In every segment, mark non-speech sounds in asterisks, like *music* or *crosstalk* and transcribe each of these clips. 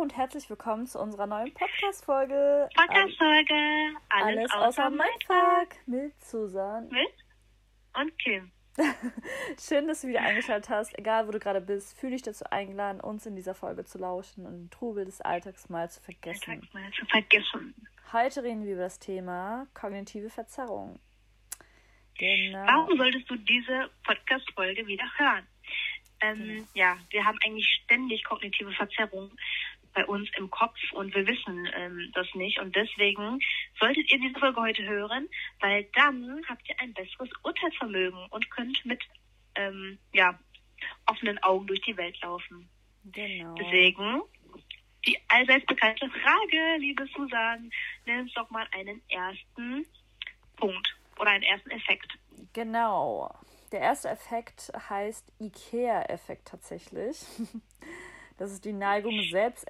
und herzlich willkommen zu unserer neuen Podcast-Folge. Podcast-Folge. Alles, Alles außer Mindfuck. Mit Susan. Mit und Kim. *laughs* Schön, dass du wieder eingeschaltet hast. Egal, wo du gerade bist, fühle dich dazu eingeladen, uns in dieser Folge zu lauschen und den Trubel des Alltags mal zu vergessen. Alltags mal zu vergessen. Heute reden wir über das Thema kognitive Verzerrung. Genau. Warum solltest du diese Podcast-Folge wieder hören? Ähm, mhm. Ja, wir haben eigentlich ständig kognitive Verzerrungen bei uns im Kopf und wir wissen ähm, das nicht. Und deswegen solltet ihr diese Folge heute hören, weil dann habt ihr ein besseres Urteilsvermögen und könnt mit ähm, ja, offenen Augen durch die Welt laufen. Genau. Deswegen die allseits bekannte Frage, liebe Susan, nenn uns doch mal einen ersten Punkt oder einen ersten Effekt. Genau. Der erste Effekt heißt IKEA-Effekt tatsächlich. *laughs* Das ist die Neigung, selbst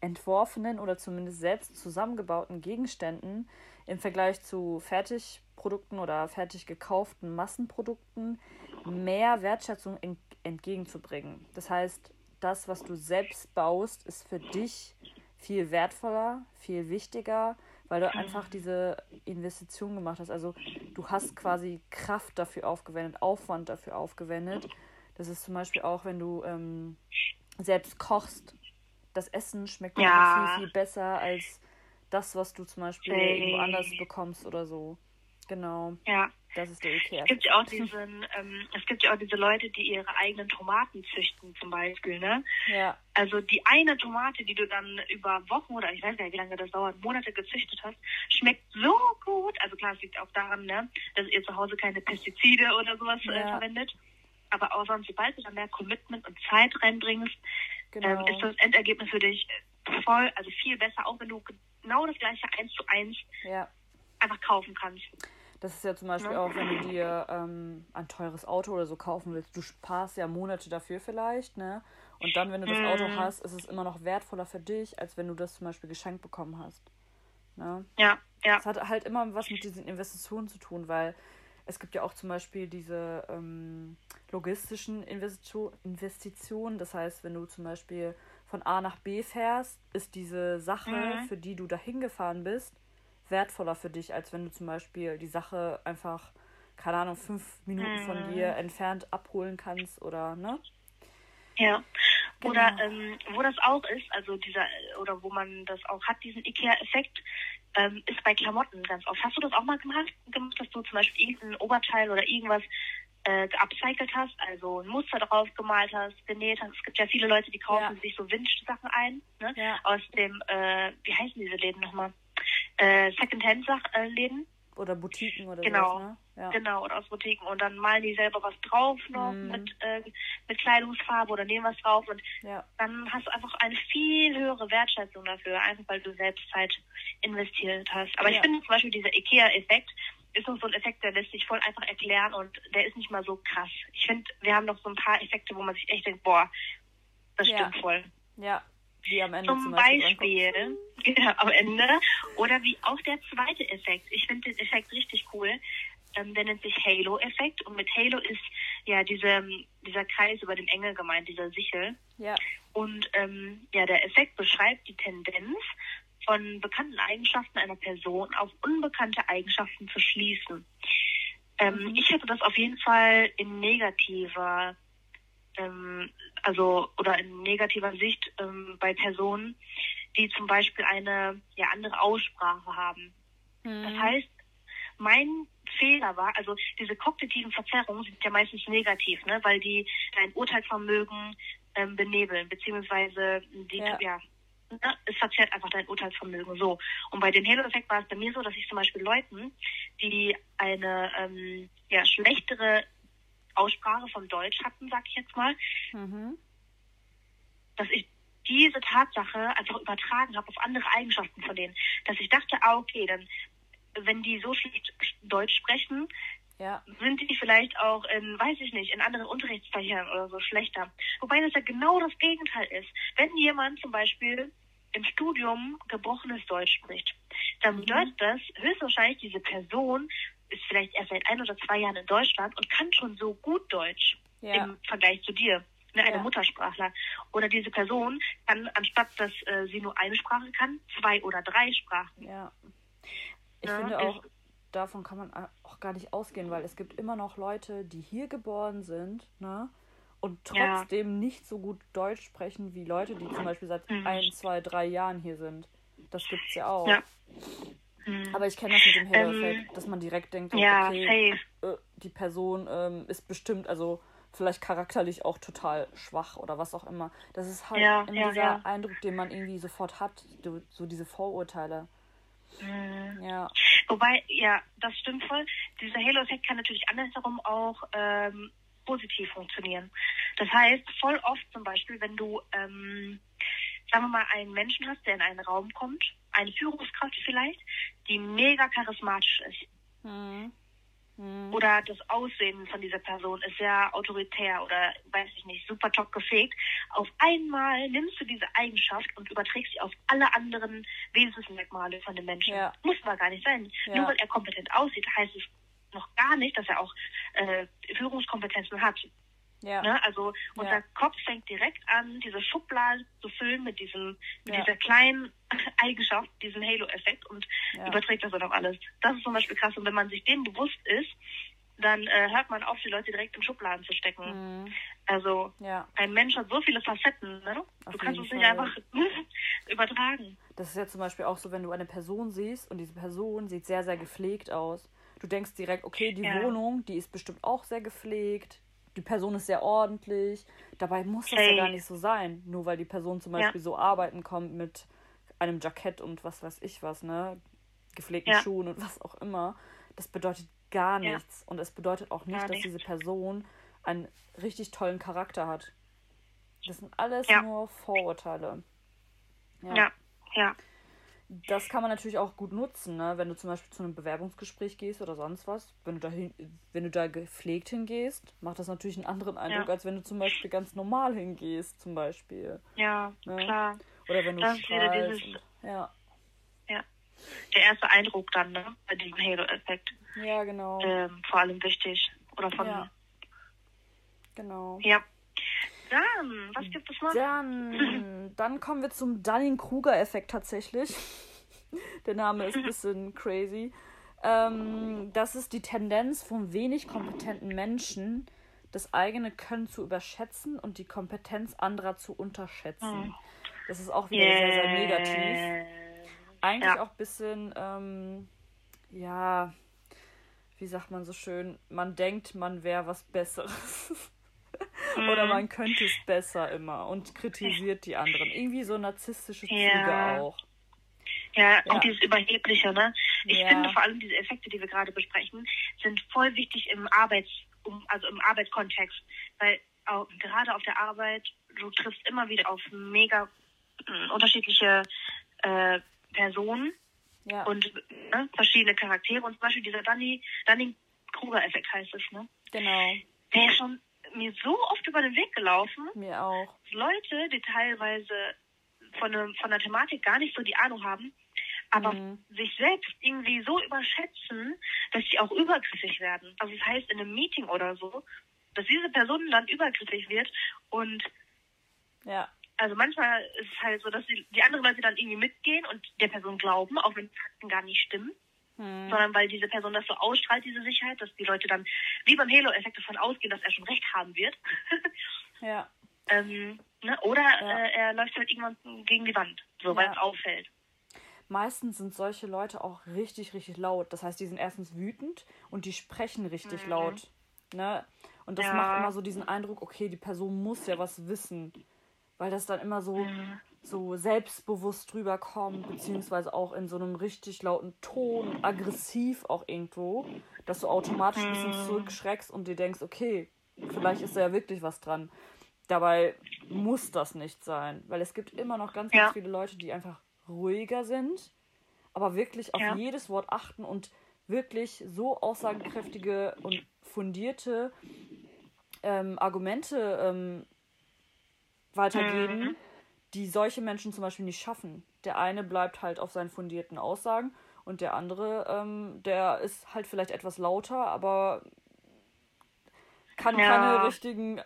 entworfenen oder zumindest selbst zusammengebauten Gegenständen im Vergleich zu Fertigprodukten oder fertig gekauften Massenprodukten mehr Wertschätzung entgegenzubringen. Das heißt, das, was du selbst baust, ist für dich viel wertvoller, viel wichtiger weil du einfach diese Investition gemacht hast. Also du hast quasi Kraft dafür aufgewendet, Aufwand dafür aufgewendet. Das ist zum Beispiel auch, wenn du ähm, selbst kochst. Das Essen schmeckt ja. viel, viel besser als das, was du zum Beispiel hey. irgendwo anders bekommst oder so. Genau. Ja. Das ist der Ikea. Es gibt ja auch *laughs* diesen, ähm, es gibt ja auch diese Leute, die ihre eigenen Tomaten züchten zum Beispiel, ne? Ja. Also die eine Tomate, die du dann über Wochen oder ich weiß nicht, wie lange das dauert, Monate gezüchtet hast, schmeckt so gut. Also klar, es liegt auch daran, ne, dass ihr zu Hause keine Pestizide oder sowas äh, ja. äh, verwendet. Aber auch sonst, sobald du da mehr Commitment und Zeit reinbringst, genau. ähm, ist das Endergebnis für dich voll, also viel besser, auch wenn du genau das gleiche eins zu eins ja. einfach kaufen kannst. Das ist ja zum Beispiel ja. auch, wenn du dir ähm, ein teures Auto oder so kaufen willst. Du sparst ja Monate dafür vielleicht, ne? Und dann, wenn du das mhm. Auto hast, ist es immer noch wertvoller für dich, als wenn du das zum Beispiel geschenkt bekommen hast. Ne? Ja, ja. Es hat halt immer was mit diesen Investitionen zu tun, weil es gibt ja auch zum Beispiel diese ähm, logistischen Investition, Investitionen. Das heißt, wenn du zum Beispiel von A nach B fährst, ist diese Sache, mhm. für die du dahin gefahren bist, wertvoller für dich, als wenn du zum Beispiel die Sache einfach, keine Ahnung, fünf Minuten mhm. von dir entfernt abholen kannst oder, ne? Ja. Genau. Oder ähm, wo das auch ist, also dieser, oder wo man das auch hat, diesen IKEA-Effekt, ähm, ist bei Klamotten ganz oft. Hast du das auch mal gemacht, gemacht dass du zum Beispiel irgendein Oberteil oder irgendwas äh, geupcycelt hast, also ein Muster drauf gemalt hast, genäht hast. Es gibt ja viele Leute, die kaufen ja. sich so Wünschsachen ein, ne? Ja. Aus dem, äh, wie heißen diese Läden nochmal? äh, Secondhand-Läden. Oder Boutiquen oder genau. so. Ne? Ja. Genau, oder aus Boutiquen. Und dann malen die selber was drauf noch mm. mit, äh, mit Kleidungsfarbe oder nehmen was drauf. Und ja. dann hast du einfach eine viel höhere Wertschätzung dafür, einfach weil du selbst Zeit investiert hast. Aber ja. ich finde zum Beispiel dieser IKEA-Effekt ist noch so ein Effekt, der lässt sich voll einfach erklären und der ist nicht mal so krass. Ich finde, wir haben noch so ein paar Effekte, wo man sich echt denkt, boah, das stimmt voll. Ja, wie am Ende zum, zum Beispiel, Beispiel *laughs* genau, am Ende. Oder wie auch der zweite Effekt. Ich finde den Effekt richtig cool. Ähm, der nennt sich Halo-Effekt. Und mit Halo ist ja diese, dieser Kreis über dem Engel gemeint, dieser Sichel. Ja. Und ähm, ja, der Effekt beschreibt die Tendenz von bekannten Eigenschaften einer Person auf unbekannte Eigenschaften zu schließen. Ähm, mhm. Ich hätte das auf jeden Fall in negativer ähm, also oder in negativer Sicht ähm, bei Personen, die zum Beispiel eine ja, andere Aussprache haben. Mhm. Das heißt, mein Fehler war, also diese kognitiven Verzerrungen sind ja meistens negativ, ne, weil die dein Urteilsvermögen ähm, benebeln, beziehungsweise die, ja, ja ne, es verzerrt einfach dein Urteilsvermögen so. Und bei dem Halo-Effekt war es bei mir so, dass ich zum Beispiel Leuten, die eine ähm, ja, schlechtere Aussprache von Deutsch hatten, sag ich jetzt mal, mhm. dass ich diese Tatsache einfach übertragen habe auf andere Eigenschaften von denen. Dass ich dachte, ah, okay, dann, wenn die so schlecht Deutsch sprechen, ja. sind die vielleicht auch in, weiß ich nicht, in anderen Unterrichtsfächern oder so schlechter. Wobei das ja genau das Gegenteil ist. Wenn jemand zum Beispiel im Studium gebrochenes Deutsch spricht, dann bedeutet das höchstwahrscheinlich, diese Person ist vielleicht erst seit ein oder zwei Jahren in Deutschland und kann schon so gut Deutsch ja. im Vergleich zu dir. ne, eine ja. Muttersprachler. Oder diese Person kann, anstatt dass äh, sie nur eine Sprache kann, zwei oder drei Sprachen. Ja. Ich ja, finde auch, davon kann man auch gar nicht ausgehen, weil es gibt immer noch Leute, die hier geboren sind, ne? Und trotzdem ja. nicht so gut Deutsch sprechen wie Leute, die zum Beispiel seit mhm. ein, zwei, drei Jahren hier sind. Das gibt's ja auch. Ja. Mhm. Aber ich kenne das mit dem Halo-Effekt, ähm, dass man direkt denkt, ja, okay, äh, die Person ähm, ist bestimmt, also vielleicht charakterlich auch total schwach oder was auch immer. Das ist halt ja, ja, dieser. Eindruck, den man irgendwie sofort hat, so diese Vorurteile. Mhm. Ja. Wobei, ja, das stimmt voll. Dieser Halo-Effekt kann natürlich andersherum auch ähm, positiv funktionieren. Das heißt, voll oft zum Beispiel, wenn du, ähm, sagen wir mal, einen Menschen hast, der in einen Raum kommt, eine Führungskraft vielleicht, die mega charismatisch ist. Mhm. Mhm. Oder das Aussehen von dieser Person ist sehr autoritär oder, weiß ich nicht, super top gefegt. Auf einmal nimmst du diese Eigenschaft und überträgst sie auf alle anderen Wesensmerkmale von dem Menschen. Ja. Muss aber gar nicht sein. Ja. Nur weil er kompetent aussieht, heißt es noch gar nicht, dass er auch äh, Führungskompetenzen hat. Ja. Ne? Also unser ja. Kopf fängt direkt an, diese Schublade zu füllen mit diesem, mit ja. dieser kleinen *laughs* Eigenschaft, diesem Halo-Effekt und ja. überträgt das dann auf alles. Das ist zum Beispiel krass. Und wenn man sich dem bewusst ist, dann äh, hört man auf, die Leute direkt in Schubladen zu stecken. Mhm. Also ein Mensch hat so viele Facetten, ne? Auf du kannst es nicht einfach *laughs* übertragen. Das ist ja zum Beispiel auch so, wenn du eine Person siehst und diese Person sieht sehr, sehr gepflegt aus. Du denkst direkt, okay, die Wohnung, die ist bestimmt auch sehr gepflegt die Person ist sehr ordentlich. Dabei muss das hey. ja gar nicht so sein. Nur weil die Person zum Beispiel ja. so arbeiten kommt mit einem Jackett und was weiß ich was, ne? Gepflegten ja. Schuhen und was auch immer. Das bedeutet gar nichts. Ja. Und es bedeutet auch nicht, dass diese Person einen richtig tollen Charakter hat. Das sind alles nur Vorurteile. Ja. ja. Das kann man natürlich auch gut nutzen, ne? wenn du zum Beispiel zu einem Bewerbungsgespräch gehst oder sonst was. Wenn du da, hin, wenn du da gepflegt hingehst, macht das natürlich einen anderen Eindruck, ja. als wenn du zum Beispiel ganz normal hingehst, zum Beispiel. Ja, ne? klar. Oder wenn du das strahlst. Dieses, und, ja. ja. Der erste Eindruck dann, ne? Bei diesem Halo-Effekt. Ja, genau. Ähm, vor allem wichtig. Oder von. Ja. Genau. Ja. Dann, was gibt es noch? Dann, *laughs* dann kommen wir zum Dunning-Kruger-Effekt tatsächlich. *laughs* Der Name ist ein bisschen crazy. Ähm, das ist die Tendenz von wenig kompetenten Menschen, das eigene Können zu überschätzen und die Kompetenz anderer zu unterschätzen. Hm. Das ist auch wieder yeah. sehr, sehr negativ. Eigentlich ja. auch ein bisschen, ähm, ja, wie sagt man so schön, man denkt, man wäre was Besseres. *laughs* Oder mhm. man könnte es besser immer und kritisiert die anderen. Irgendwie so narzisstische Züge ja. auch. Ja, ja, und dieses Überhebliche, ne? Ich ja. finde vor allem diese Effekte, die wir gerade besprechen, sind voll wichtig im Arbeits, also im Arbeitskontext. Weil auch, gerade auf der Arbeit, du triffst immer wieder auf mega äh, unterschiedliche äh, Personen ja. und ne, verschiedene Charaktere. Und zum Beispiel dieser Dunning-Kruger-Effekt heißt es, ne? Genau. Der ist schon mir so oft über den Weg gelaufen. Mir auch. Leute, die teilweise von, ne, von der Thematik gar nicht so die Ahnung haben, aber mhm. sich selbst irgendwie so überschätzen, dass sie auch übergriffig werden. Also das heißt in einem Meeting oder so, dass diese Person dann übergriffig wird und ja. Also manchmal ist es halt so, dass die, die anderen Leute dann irgendwie mitgehen und der Person glauben, auch wenn Fakten gar nicht stimmen. Hm. Sondern weil diese Person das so ausstrahlt, diese Sicherheit, dass die Leute dann wie beim Halo-Effekt davon ausgehen, dass er schon recht haben wird. *laughs* ja. Ähm, ne? Oder ja. äh, er läuft halt irgendwann gegen die Wand, so ja. weil es auffällt. Meistens sind solche Leute auch richtig, richtig laut. Das heißt, die sind erstens wütend und die sprechen richtig mhm. laut. Ne? Und das ja. macht immer so diesen Eindruck, okay, die Person muss ja was wissen. Weil das dann immer so, mhm so selbstbewusst drüber kommt, beziehungsweise auch in so einem richtig lauten Ton, aggressiv auch irgendwo, dass du automatisch ein bisschen zurückschreckst und dir denkst, okay, vielleicht ist da ja wirklich was dran. Dabei muss das nicht sein, weil es gibt immer noch ganz, ganz ja. viele Leute, die einfach ruhiger sind, aber wirklich auf ja. jedes Wort achten und wirklich so aussagekräftige und fundierte ähm, Argumente ähm, weitergeben. Mhm die solche Menschen zum Beispiel nicht schaffen. Der eine bleibt halt auf seinen fundierten Aussagen und der andere, ähm, der ist halt vielleicht etwas lauter, aber kann ja. keine richtigen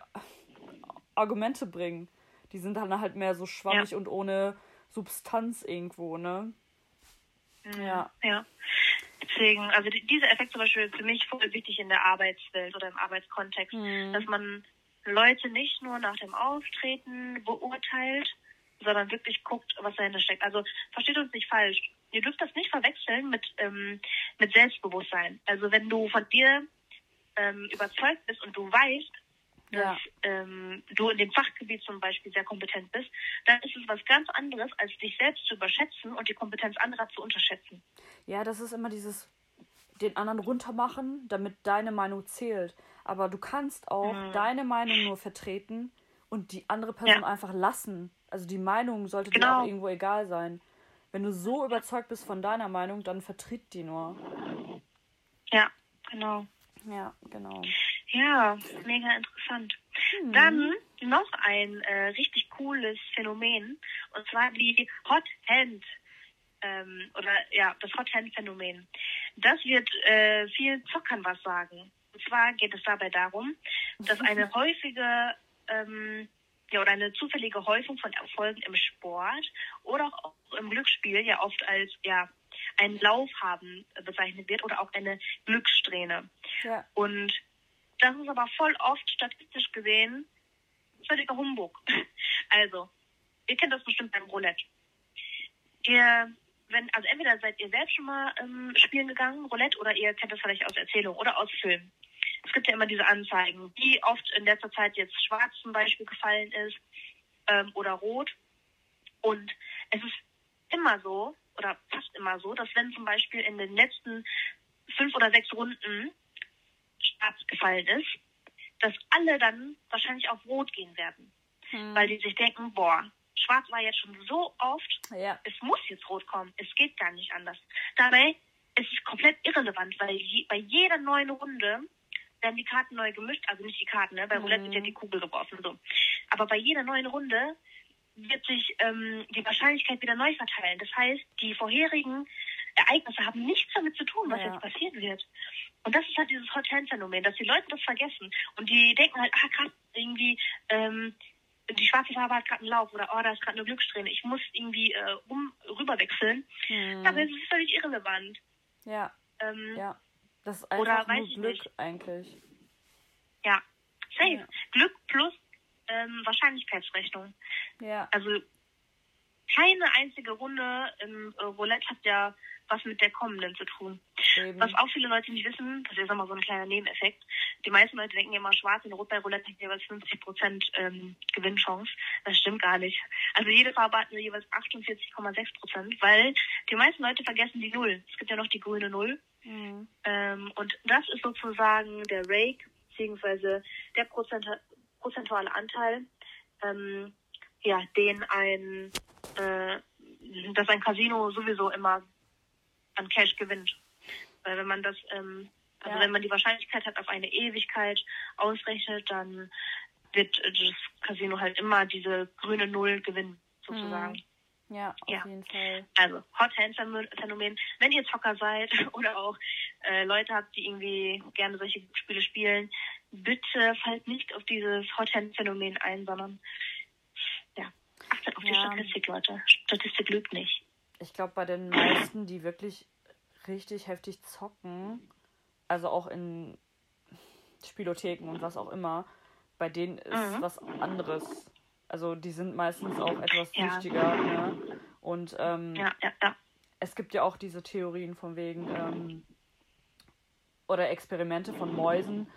Argumente bringen. Die sind dann halt mehr so schwammig ja. und ohne Substanz irgendwo, ne? Mhm. Ja. Ja. Deswegen, also dieser Effekt zum Beispiel für mich voll wichtig in der Arbeitswelt oder im Arbeitskontext, mhm. dass man Leute nicht nur nach dem Auftreten beurteilt, sondern wirklich guckt, was dahinter steckt. Also versteht uns nicht falsch. Ihr dürft das nicht verwechseln mit, ähm, mit Selbstbewusstsein. Also wenn du von dir ähm, überzeugt bist und du weißt, dass ja. ähm, du in dem Fachgebiet zum Beispiel sehr kompetent bist, dann ist es was ganz anderes, als dich selbst zu überschätzen und die Kompetenz anderer zu unterschätzen. Ja, das ist immer dieses den anderen runtermachen, damit deine Meinung zählt. Aber du kannst auch mhm. deine Meinung nur vertreten und die andere Person ja. einfach lassen. Also die Meinung sollte genau. dir auch irgendwo egal sein. Wenn du so überzeugt bist von deiner Meinung, dann vertritt die nur. Ja, genau. Ja, genau. Ja, mega interessant. Hm. Dann noch ein äh, richtig cooles Phänomen und zwar die Hot Hand ähm, oder ja das Hot Hand Phänomen. Das wird äh, vielen Zockern was sagen. Und zwar geht es dabei darum, dass eine *laughs* häufige ähm, ja, oder eine zufällige Häufung von Erfolgen im Sport oder auch im Glücksspiel ja oft als ja ein Lauf haben bezeichnet wird oder auch eine Glückssträhne. Ja. Und das ist aber voll oft statistisch gesehen völliger Humbug. *laughs* Also, ihr kennt das bestimmt beim Roulette. Ihr, wenn, also entweder seid ihr selbst schon mal ähm, spielen gegangen, Roulette, oder ihr kennt das vielleicht aus Erzählung oder aus Filmen. Es gibt ja immer diese Anzeigen, wie oft in letzter Zeit jetzt schwarz zum Beispiel gefallen ist ähm, oder rot. Und es ist immer so, oder fast immer so, dass wenn zum Beispiel in den letzten fünf oder sechs Runden schwarz gefallen ist, dass alle dann wahrscheinlich auf Rot gehen werden. Hm. Weil die sich denken, boah, Schwarz war jetzt schon so oft, ja. es muss jetzt Rot kommen, es geht gar nicht anders. Dabei ist es komplett irrelevant, weil je, bei jeder neuen Runde werden die Karten neu gemischt, also nicht die Karten, ne? bei Roulette mhm. wird ja die Kugel geworfen, so. Aber bei jeder neuen Runde wird sich ähm, die Wahrscheinlichkeit wieder neu verteilen. Das heißt, die vorherigen Ereignisse haben nichts damit zu tun, was ja. jetzt passieren wird. Und das ist halt dieses Hot-Hand-Phänomen, dass die Leute das vergessen. Und die denken halt, ah, krass, irgendwie, ähm, die schwarze Farbe hat gerade einen Lauf oder oh, da ist gerade eine Glückssträhne. Ich muss irgendwie äh, um rüberwechseln. Hm. Aber es ist völlig irrelevant. Ja. Ähm, ja. Das ist einfach oder, nur Glück nicht. eigentlich. Ja. Safe. Ja. Glück plus ähm, Wahrscheinlichkeitsrechnung. Ja. Also keine einzige Runde im äh, Roulette hat ja was mit der kommenden zu tun. Eben. Was auch viele Leute nicht wissen, das ist immer so ein kleiner Nebeneffekt. Die meisten Leute denken immer, schwarz und rot bei Roulette hat jeweils 50 Prozent ähm, Gewinnchance. Das stimmt gar nicht. Also jede Farbe hat nur jeweils 48,6 Prozent, weil die meisten Leute vergessen die Null. Es gibt ja noch die grüne Null. Mhm. Ähm, und das ist sozusagen der Rake, beziehungsweise der Prozent prozentuale Anteil, ähm, ja, den ein, äh, dass ein Casino sowieso immer an Cash gewinnt. Weil wenn man das, ähm, also ja. wenn man die Wahrscheinlichkeit hat, auf eine Ewigkeit ausrechnet, dann wird das Casino halt immer diese grüne Null gewinnen, sozusagen. Mhm. Ja, auf ja. jeden Fall. Also Hot Hand Phänomen. Wenn ihr Zocker seid *laughs* oder auch äh, Leute habt, die irgendwie gerne solche Spiele spielen, bitte fallt nicht auf dieses Hot Hand Phänomen ein, sondern ja, achtet auf ja. die Statistik, Leute. Statistik lügt nicht. Ich glaube, bei den meisten, die wirklich richtig heftig zocken, also auch in Spielotheken und was auch immer, bei denen ist mhm. was anderes. Also die sind meistens auch etwas süchtiger. Ja. Ne? Und ähm, ja, ja, es gibt ja auch diese Theorien von wegen ähm, oder Experimente von Mäusen,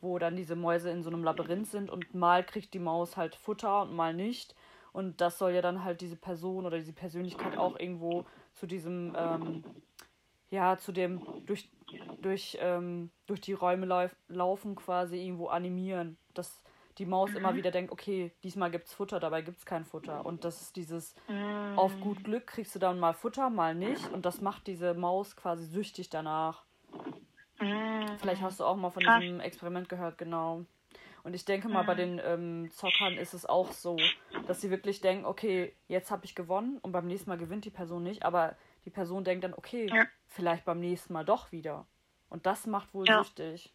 wo dann diese Mäuse in so einem Labyrinth sind und mal kriegt die Maus halt Futter und mal nicht. Und das soll ja dann halt diese Person oder diese Persönlichkeit auch irgendwo zu diesem, ähm, ja, zu dem durch, durch, ähm, durch die Räume lauf, laufen quasi irgendwo animieren. Dass die Maus mhm. immer wieder denkt, okay, diesmal gibt's Futter, dabei gibt's kein Futter. Und das ist dieses, mhm. auf gut Glück kriegst du dann mal Futter, mal nicht. Und das macht diese Maus quasi süchtig danach. Mhm. Vielleicht hast du auch mal von Krass. diesem Experiment gehört, genau. Und ich denke mal, bei den ähm, Zockern ist es auch so, dass sie wirklich denken, okay, jetzt habe ich gewonnen und beim nächsten Mal gewinnt die Person nicht, aber die Person denkt dann, okay, ja. vielleicht beim nächsten Mal doch wieder. Und das macht wohl ja. süchtig.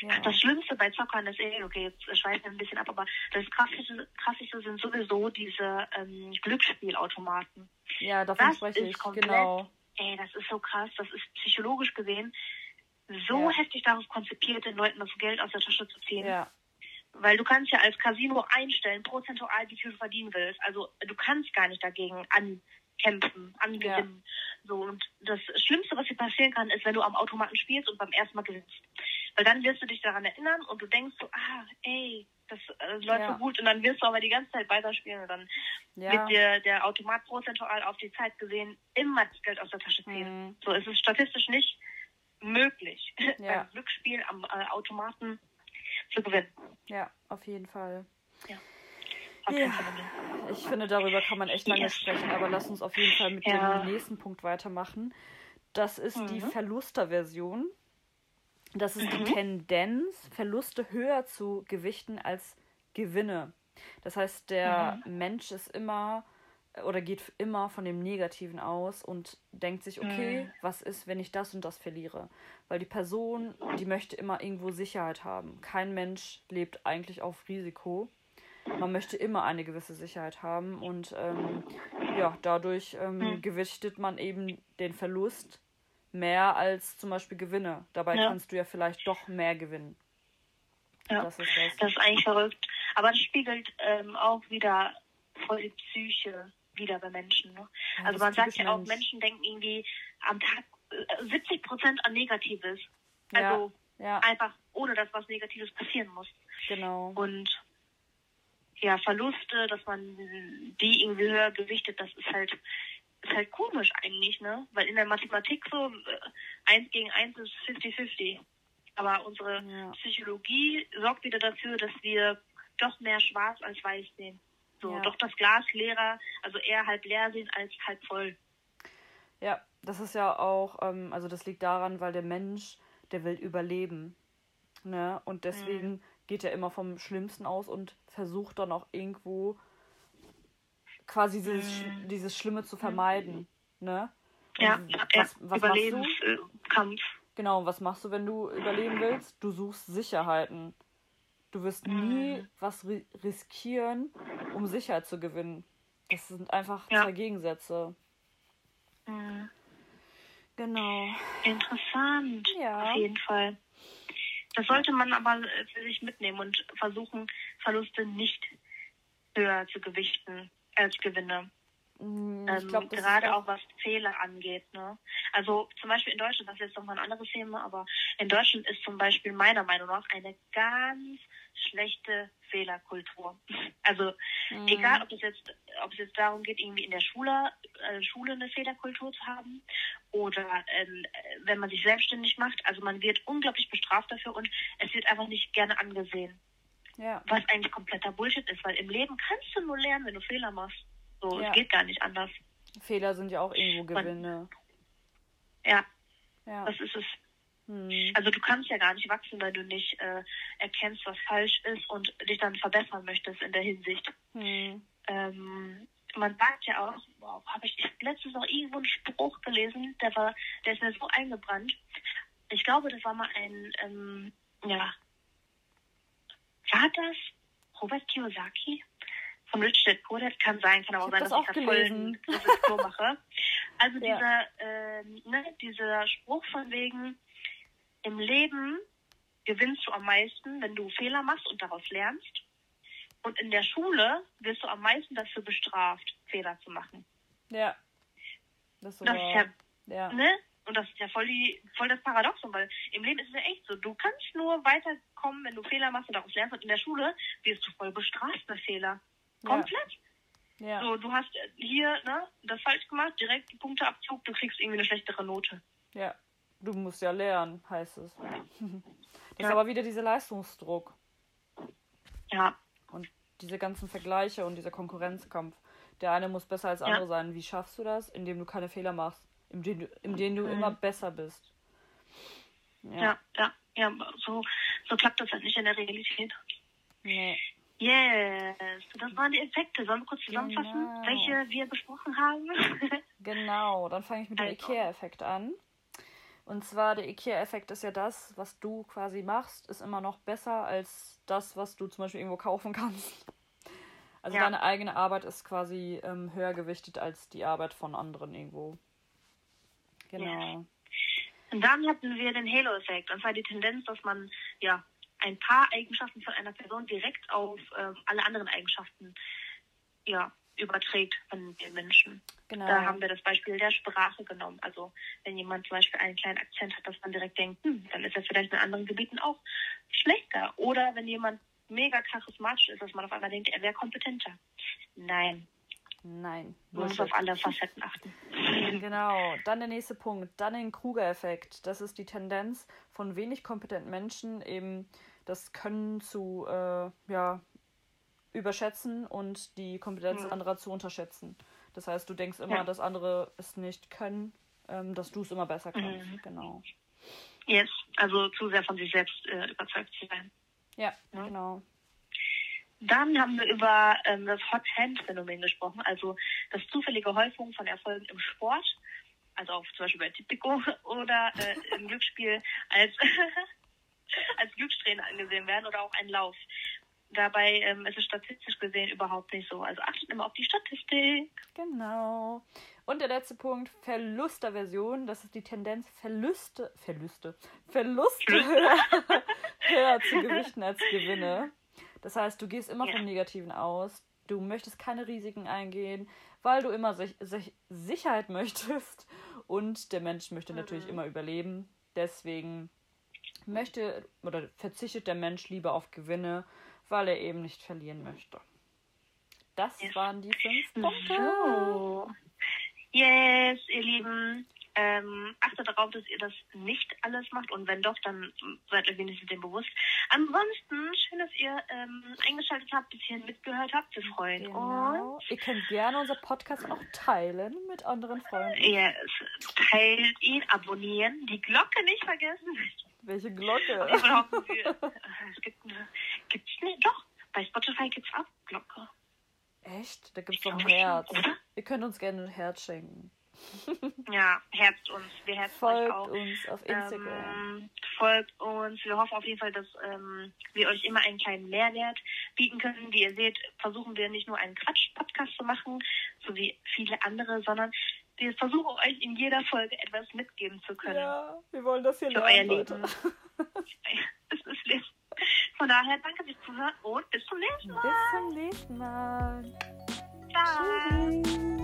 Ja. Das Schlimmste bei Zockern ist eh, okay, jetzt schweifen wir ein bisschen ab, aber das krasseste, krasseste sind sowieso diese ähm, Glücksspielautomaten. Ja, davon das spreche ich, komplett, genau. Ey, das ist so krass, das ist psychologisch gesehen so ja. heftig darauf konzipiert, den Leuten das Geld aus der Tasche zu ziehen. Ja. Weil du kannst ja als Casino einstellen, prozentual, wie viel du verdienen willst. Also du kannst gar nicht dagegen ankämpfen, angewinnen. Ja. So, und das Schlimmste, was dir passieren kann, ist, wenn du am Automaten spielst und beim ersten Mal gewinnst. Weil dann wirst du dich daran erinnern und du denkst so, ah, ey, das äh, läuft ja. so gut und dann wirst du aber die ganze Zeit weiterspielen und dann ja. wird dir der Automat prozentual auf die Zeit gesehen immer das Geld aus der Tasche ziehen. Mhm. So ist es statistisch nicht möglich, *laughs* ja. beim Glücksspiel am äh, Automaten zu gewinnen. Ja, auf jeden Fall. Ja. Ja, ich finde, darüber kann man echt lange sprechen, aber lass uns auf jeden Fall mit ja. dem nächsten Punkt weitermachen. Das ist mhm. die Verlusterversion. Das ist mhm. die Tendenz, Verluste höher zu gewichten als Gewinne. Das heißt, der mhm. Mensch ist immer oder geht immer von dem Negativen aus und denkt sich, okay, mhm. was ist, wenn ich das und das verliere? Weil die Person, die möchte immer irgendwo Sicherheit haben. Kein Mensch lebt eigentlich auf Risiko. Man möchte immer eine gewisse Sicherheit haben und ähm, ja, dadurch ähm, mhm. gewichtet man eben den Verlust mehr als zum Beispiel Gewinne. Dabei ja. kannst du ja vielleicht doch mehr gewinnen. Ja, das ist, das. das ist eigentlich verrückt. Aber das spiegelt ähm, auch wieder voll die Psyche wieder bei Menschen. Ne? Ja, also man sagt ja auch, Menschen denken irgendwie am Tag 70 äh, Prozent an Negatives. Also einfach ohne dass was Negatives passieren muss. Genau. Und ja, Verluste, dass man die irgendwie höher gewichtet, das ist halt ist halt komisch eigentlich, ne? Weil in der Mathematik so äh, eins gegen eins ist 50-50. Aber unsere ja. Psychologie sorgt wieder dafür, dass wir doch mehr schwarz als weiß sehen. So, ja. doch das Glas leerer, also eher halb leer sehen als halb voll. Ja, das ist ja auch, ähm, also das liegt daran, weil der Mensch, der will überleben. Ne? Und deswegen mhm. Geht er immer vom Schlimmsten aus und versucht dann auch irgendwo quasi dieses, mhm. dieses Schlimme zu vermeiden. Ne? ja, was, was Überlebenskampf. Genau, was machst du, wenn du überleben willst? Du suchst Sicherheiten. Du wirst nie mhm. was ri riskieren, um Sicherheit zu gewinnen. Das sind einfach ja. zwei Gegensätze. Mhm. Genau. Interessant. Ja. Auf jeden Fall. Das sollte man aber für sich mitnehmen und versuchen, Verluste nicht höher zu gewichten als Gewinne. Mm, ich glaub, ähm, gerade auch was Fehler angeht. Ne? Also zum Beispiel in Deutschland, das ist jetzt nochmal ein anderes Thema, aber in Deutschland ist zum Beispiel meiner Meinung nach eine ganz schlechte Fehlerkultur. *laughs* Also mhm. egal, ob es jetzt, ob es jetzt darum geht, irgendwie in der Schule, äh, Schule eine Fehlerkultur zu haben oder äh, wenn man sich selbstständig macht. Also man wird unglaublich bestraft dafür und es wird einfach nicht gerne angesehen. Ja. Was eigentlich kompletter Bullshit ist, weil im Leben kannst du nur lernen, wenn du Fehler machst. So, ja. es geht gar nicht anders. Fehler sind ja auch irgendwo Gewinne. ja. ja. Das ist es. Hm. Also du kannst ja gar nicht wachsen, weil du nicht äh, erkennst, was falsch ist und dich dann verbessern möchtest in der Hinsicht. Hm. Ähm, man sagt ja auch, wow, habe ich letztens noch irgendwo einen Spruch gelesen, der war, der ist mir so eingebrannt. Ich glaube, das war mal ein, ähm, ja, war das Robert Kiyosaki? Dad Poor Dad kann sein, kann aber auch sein, dass ich das voll Korrektur mache. *laughs* Also ja. dieser, äh, ne, dieser Spruch von wegen, im Leben gewinnst du am meisten, wenn du Fehler machst und daraus lernst. Und in der Schule wirst du am meisten dafür bestraft, Fehler zu machen. Ja. Das, ist, das ist ja, ja, ne? Und das ist ja voll, die, voll das Paradoxon, weil im Leben ist es ja echt so. Du kannst nur weiterkommen, wenn du Fehler machst und daraus lernst. Und in der Schule wirst du voll bestraft bei Fehler. Komplett. Ja. So, du hast hier ne, das falsch gemacht, direkt Punkteabzug, du kriegst irgendwie eine schlechtere Note. Ja, du musst ja lernen, heißt es. *laughs* Das ja. ist aber wieder dieser Leistungsdruck. Ja. Und diese ganzen Vergleiche und dieser Konkurrenzkampf. Der eine muss besser als andere ja. sein. Wie schaffst du das? Indem du keine Fehler machst. Indem du, indem du mhm. immer besser bist. Ja. ja, ja, ja. So, so klappt das halt nicht in der Realität. Nee. Yes, das waren die Effekte. Sollen wir kurz zusammenfassen, genau. welche wir besprochen haben? *laughs* genau, dann fange ich mit dem also. IKEA-Effekt an. Und zwar der IKEA-Effekt ist ja das, was du quasi machst, ist immer noch besser als das, was du zum Beispiel irgendwo kaufen *laughs* kannst. Also ja. deine eigene Arbeit ist quasi ähm, höher gewichtet als die Arbeit von anderen irgendwo. Genau. Ja. Und dann hatten wir den Halo-Effekt. Und zwar die Tendenz, dass man ja ein paar Eigenschaften von einer Person direkt auf äh, alle anderen Eigenschaften ja, überträgt von den Menschen. Genau. Da haben wir das Beispiel der Sprache genommen. Also wenn jemand zum Beispiel einen kleinen Akzent hat, dass man direkt denkt, hm, dann ist er vielleicht in anderen Gebieten auch schlechter. Oder wenn jemand mega charismatisch ist, dass man auf einmal denkt, er wäre kompetenter. Nein. Nein. Man muss auf alle Facetten achten. *laughs* Genau. Dann der nächste Punkt. Dann den Kruger-Effekt. Das ist die Tendenz von wenig kompetenten Menschen eben das Können zu äh, ja, überschätzen und die Kompetenz mhm. anderer zu unterschätzen. Das heißt, du denkst immer, ja. dass andere es nicht können, ähm, dass du es immer besser kannst. Mhm. Genau. Yes, also zu sehr von sich selbst äh, überzeugt zu sein. Ja, ja, genau. Dann haben wir über ähm, das Hot-Hand-Phänomen gesprochen, also das zufällige Häufung von Erfolgen im Sport, also auch zum Beispiel bei Tipico *laughs* oder äh, im Glücksspiel als, *laughs* *laughs* als Glückstrainer angesehen werden oder auch ein Lauf. Dabei ähm, ist es statistisch gesehen überhaupt nicht so. Also achtet immer auf die Statistik. Genau. Und der letzte Punkt, Verlusterversion. Das ist die Tendenz, Verluste, Verluste, Verluste *laughs* höher, zu gewichten als Gewinne. Das heißt, du gehst immer ja. vom Negativen aus. Du möchtest keine Risiken eingehen, weil du immer sich, sich Sicherheit *laughs* möchtest. Und der Mensch möchte mhm. natürlich immer überleben. Deswegen möchte oder verzichtet der Mensch lieber auf Gewinne weil er eben nicht verlieren möchte. Das waren die fünf Punkte. So. Yes, ihr Lieben. Ähm, achtet darauf, dass ihr das nicht alles macht und wenn doch, dann seid euch wenigstens dem bewusst. Ansonsten, schön, dass ihr ähm, eingeschaltet habt, bis hierhin mitgehört habt. Wir freuen genau. uns. Ihr könnt gerne unser Podcast auch teilen mit anderen Freunden. Yes, teilt ihn, abonnieren, die Glocke nicht vergessen. Welche Glocke? *laughs* es gibt eine, gibt's nicht, doch, bei Spotify gibt es auch Glocke. Echt? Da gibt es doch ein Herz. Ihr könnt uns gerne ein Herz schenken. *laughs* ja, herzt uns. Wir herzen folgt euch auch. uns auf Instagram. Ähm, folgt uns. Wir hoffen auf jeden Fall, dass ähm, wir euch immer einen kleinen Mehrwert bieten können. Wie ihr seht, versuchen wir nicht nur einen Quatsch-Podcast zu machen, so wie viele andere, sondern wir versuchen euch in jeder Folge etwas mitgeben zu können. Ja, wir wollen das hier für lernen, euer Leben. *laughs* *laughs* das ist Leben. Von daher danke fürs Zuhören und bis zum nächsten Mal. Bis zum nächsten Mal. Ciao. Tschüss.